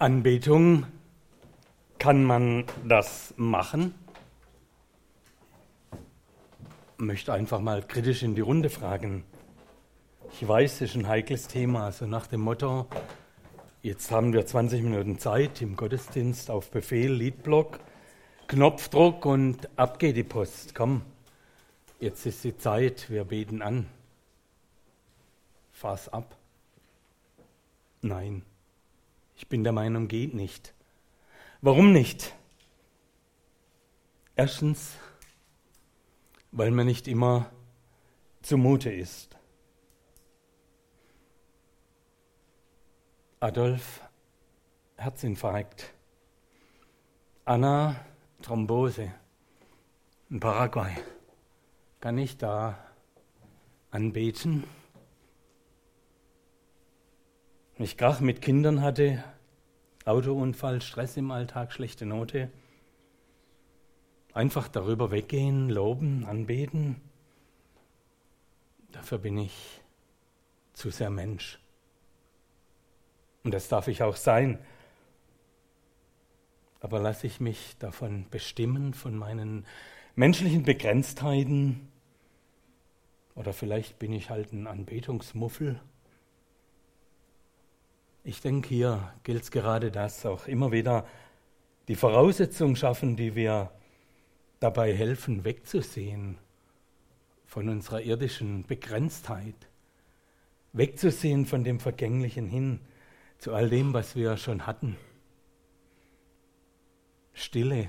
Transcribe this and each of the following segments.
Anbetung, kann man das machen? Möchte einfach mal kritisch in die Runde fragen. Ich weiß, es ist ein heikles Thema, also nach dem Motto, jetzt haben wir 20 Minuten Zeit im Gottesdienst auf Befehl, Liedblock, Knopfdruck und ab geht die Post. Komm, jetzt ist die Zeit, wir beten an. Fass ab. Nein. Ich bin der Meinung, geht nicht. Warum nicht? Erstens, weil mir nicht immer zumute ist. Adolf, Herzinfarkt. Anna, Thrombose. In Paraguay. Kann ich da anbeten? Wenn ich Krach mit Kindern hatte, Autounfall, Stress im Alltag, schlechte Note, einfach darüber weggehen, loben, anbeten, dafür bin ich zu sehr Mensch. Und das darf ich auch sein. Aber lasse ich mich davon bestimmen, von meinen menschlichen Begrenztheiten? Oder vielleicht bin ich halt ein Anbetungsmuffel? Ich denke, hier gilt es gerade das, auch immer wieder die Voraussetzungen schaffen, die wir dabei helfen, wegzusehen von unserer irdischen Begrenztheit, wegzusehen von dem Vergänglichen hin zu all dem, was wir schon hatten. Stille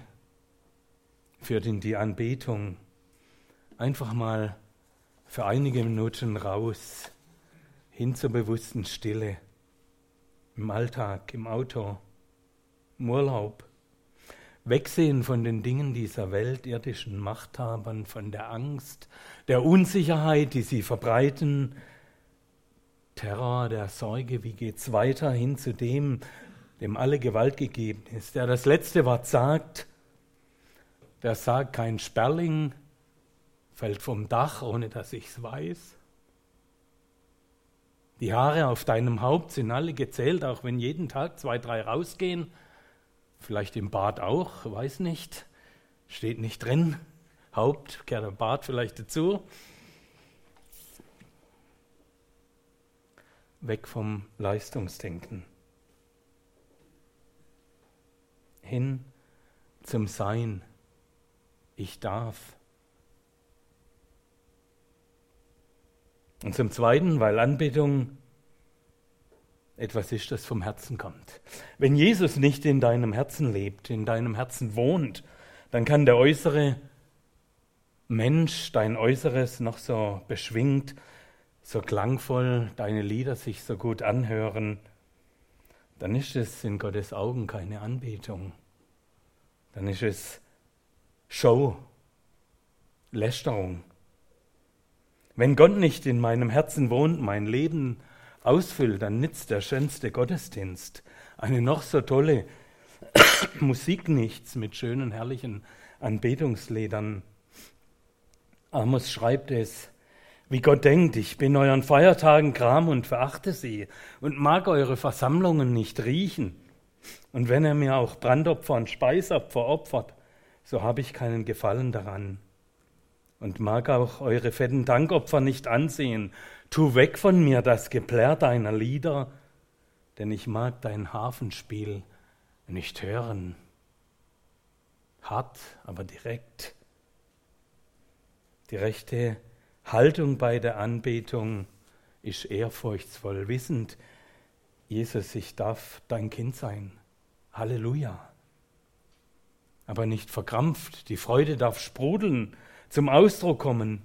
führt in die Anbetung. Einfach mal für einige Minuten raus, hin zur bewussten Stille im Alltag, im Auto, im Urlaub. Wegsehen von den Dingen dieser Welt, irdischen Machthabern, von der Angst, der Unsicherheit, die sie verbreiten, Terror, der Sorge, wie geht's weiter hin zu dem, dem alle Gewalt gegeben ist, der das letzte Wort sagt, der sagt, kein Sperling fällt vom Dach, ohne dass ich's weiß. Die Haare auf deinem Haupt sind alle gezählt, auch wenn jeden Tag zwei, drei rausgehen. Vielleicht im Bad auch, weiß nicht. Steht nicht drin. Haupt, kehrt der Bart vielleicht dazu. Weg vom Leistungsdenken. Hin zum Sein. Ich darf. Und zum Zweiten, weil Anbetung etwas ist, das vom Herzen kommt. Wenn Jesus nicht in deinem Herzen lebt, in deinem Herzen wohnt, dann kann der äußere Mensch, dein Äußeres noch so beschwingt, so klangvoll, deine Lieder sich so gut anhören, dann ist es in Gottes Augen keine Anbetung. Dann ist es Show, Lästerung. Wenn Gott nicht in meinem Herzen wohnt, mein Leben ausfüllt, dann nützt der schönste Gottesdienst, eine noch so tolle Musik nichts mit schönen, herrlichen Anbetungsliedern. Amos schreibt es, wie Gott denkt, ich bin euren Feiertagen Kram und verachte sie und mag eure Versammlungen nicht riechen. Und wenn er mir auch Brandopfer und Speisopfer opfert, so habe ich keinen Gefallen daran und mag auch eure fetten Dankopfer nicht ansehen. Tu weg von mir das Geplärr deiner Lieder, denn ich mag dein Hafenspiel nicht hören. Hart, aber direkt. Die rechte Haltung bei der Anbetung ist ehrfurchtsvoll, wissend, Jesus, ich darf dein Kind sein. Halleluja. Aber nicht verkrampft, die Freude darf sprudeln, zum Ausdruck kommen.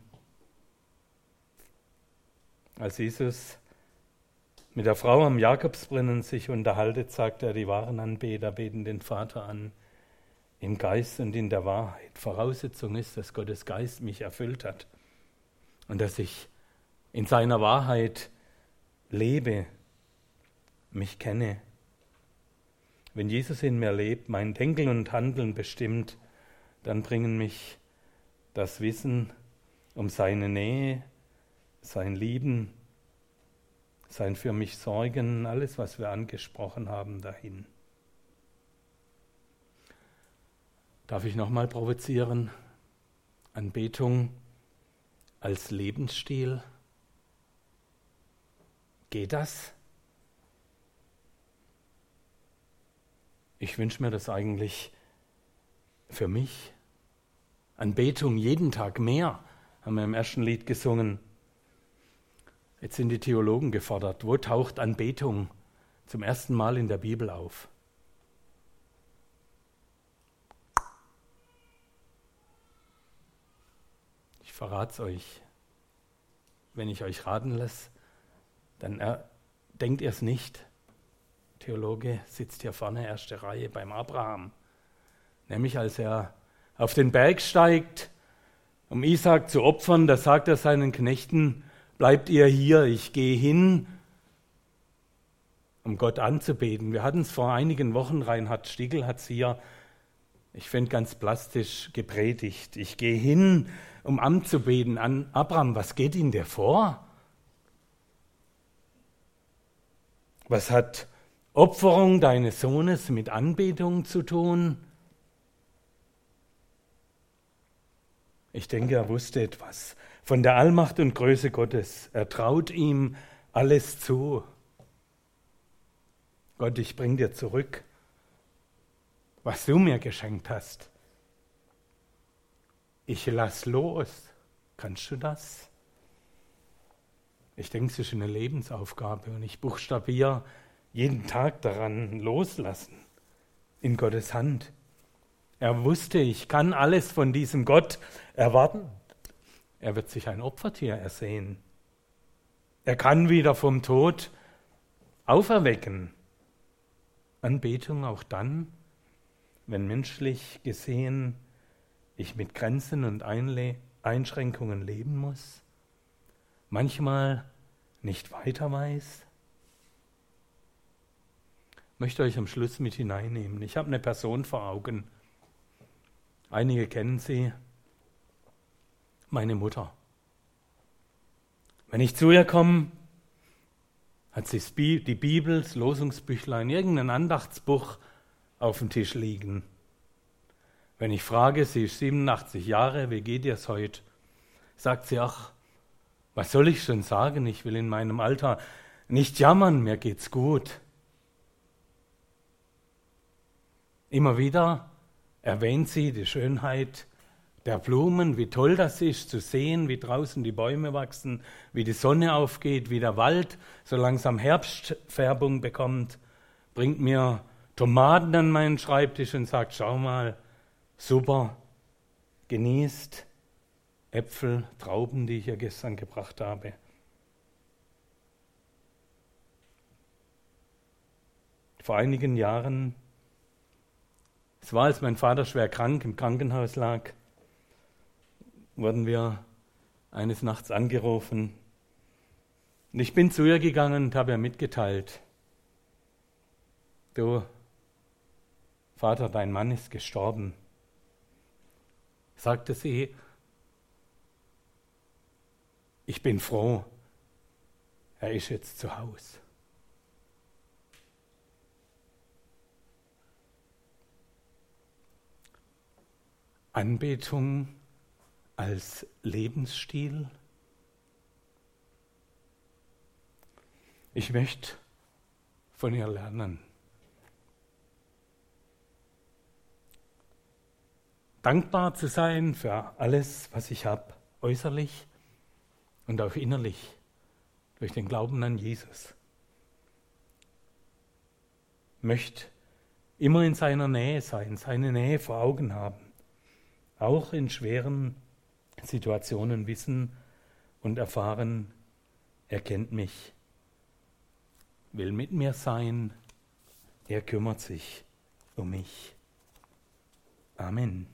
Als Jesus mit der Frau am Jakobsbrunnen sich unterhaltet, sagt er, die wahren Anbeter beten den Vater an im Geist und in der Wahrheit. Voraussetzung ist, dass Gottes Geist mich erfüllt hat und dass ich in seiner Wahrheit lebe, mich kenne. Wenn Jesus in mir lebt, mein Denken und Handeln bestimmt, dann bringen mich das Wissen um seine Nähe, sein Lieben, sein für mich Sorgen, alles, was wir angesprochen haben, dahin. Darf ich nochmal provozieren? Anbetung als Lebensstil? Geht das? Ich wünsche mir das eigentlich für mich, Anbetung jeden Tag mehr, haben wir im ersten Lied gesungen. Jetzt sind die Theologen gefordert. Wo taucht Anbetung zum ersten Mal in der Bibel auf? Ich verrate es euch. Wenn ich euch raten lasse, dann er, denkt ihr es nicht. Theologe sitzt hier vorne, erste Reihe beim Abraham. Nämlich als er auf den Berg steigt, um Isaac zu opfern, da sagt er seinen Knechten, bleibt ihr hier, ich gehe hin, um Gott anzubeten. Wir hatten es vor einigen Wochen, Reinhard Stiegel hat es hier, ich finde ganz plastisch gepredigt. Ich gehe hin, um anzubeten an Abraham. Was geht Ihnen der vor? Was hat Opferung deines Sohnes mit Anbetung zu tun? Ich denke, er wusste etwas von der Allmacht und Größe Gottes. Er traut ihm alles zu. Gott, ich bring dir zurück, was du mir geschenkt hast. Ich lass los. Kannst du das? Ich denke, es ist eine Lebensaufgabe und ich buchstabiere jeden Tag daran loslassen in Gottes Hand. Er wusste, ich kann alles von diesem Gott erwarten. Er wird sich ein Opfertier ersehen. Er kann wieder vom Tod auferwecken. Anbetung auch dann, wenn menschlich gesehen ich mit Grenzen und Einle Einschränkungen leben muss, manchmal nicht weiter weiß. Ich möchte euch am Schluss mit hineinnehmen. Ich habe eine Person vor Augen. Einige kennen sie, meine Mutter. Wenn ich zu ihr komme, hat sie die Bibel, das Losungsbüchlein, irgendein Andachtsbuch auf dem Tisch liegen. Wenn ich frage, sie ist 87 Jahre, wie geht ihr es heute? Sagt sie, ach, was soll ich schon sagen? Ich will in meinem Alter nicht jammern, mir geht's gut. Immer wieder erwähnt sie die Schönheit der Blumen, wie toll das ist zu sehen, wie draußen die Bäume wachsen, wie die Sonne aufgeht, wie der Wald so langsam Herbstfärbung bekommt, bringt mir Tomaten an meinen Schreibtisch und sagt, schau mal, super, genießt Äpfel, Trauben, die ich ja gestern gebracht habe. Vor einigen Jahren, es war, als mein Vater schwer krank im Krankenhaus lag, wurden wir eines Nachts angerufen. Und ich bin zu ihr gegangen und habe ihr mitgeteilt, du, Vater, dein Mann ist gestorben. Sagte sie, ich bin froh, er ist jetzt zu Hause. Anbetung als Lebensstil? Ich möchte von ihr lernen. Dankbar zu sein für alles, was ich habe, äußerlich und auch innerlich, durch den Glauben an Jesus. Möchte immer in seiner Nähe sein, seine Nähe vor Augen haben, auch in schweren Situationen wissen und erfahren, er kennt mich, will mit mir sein, er kümmert sich um mich. Amen.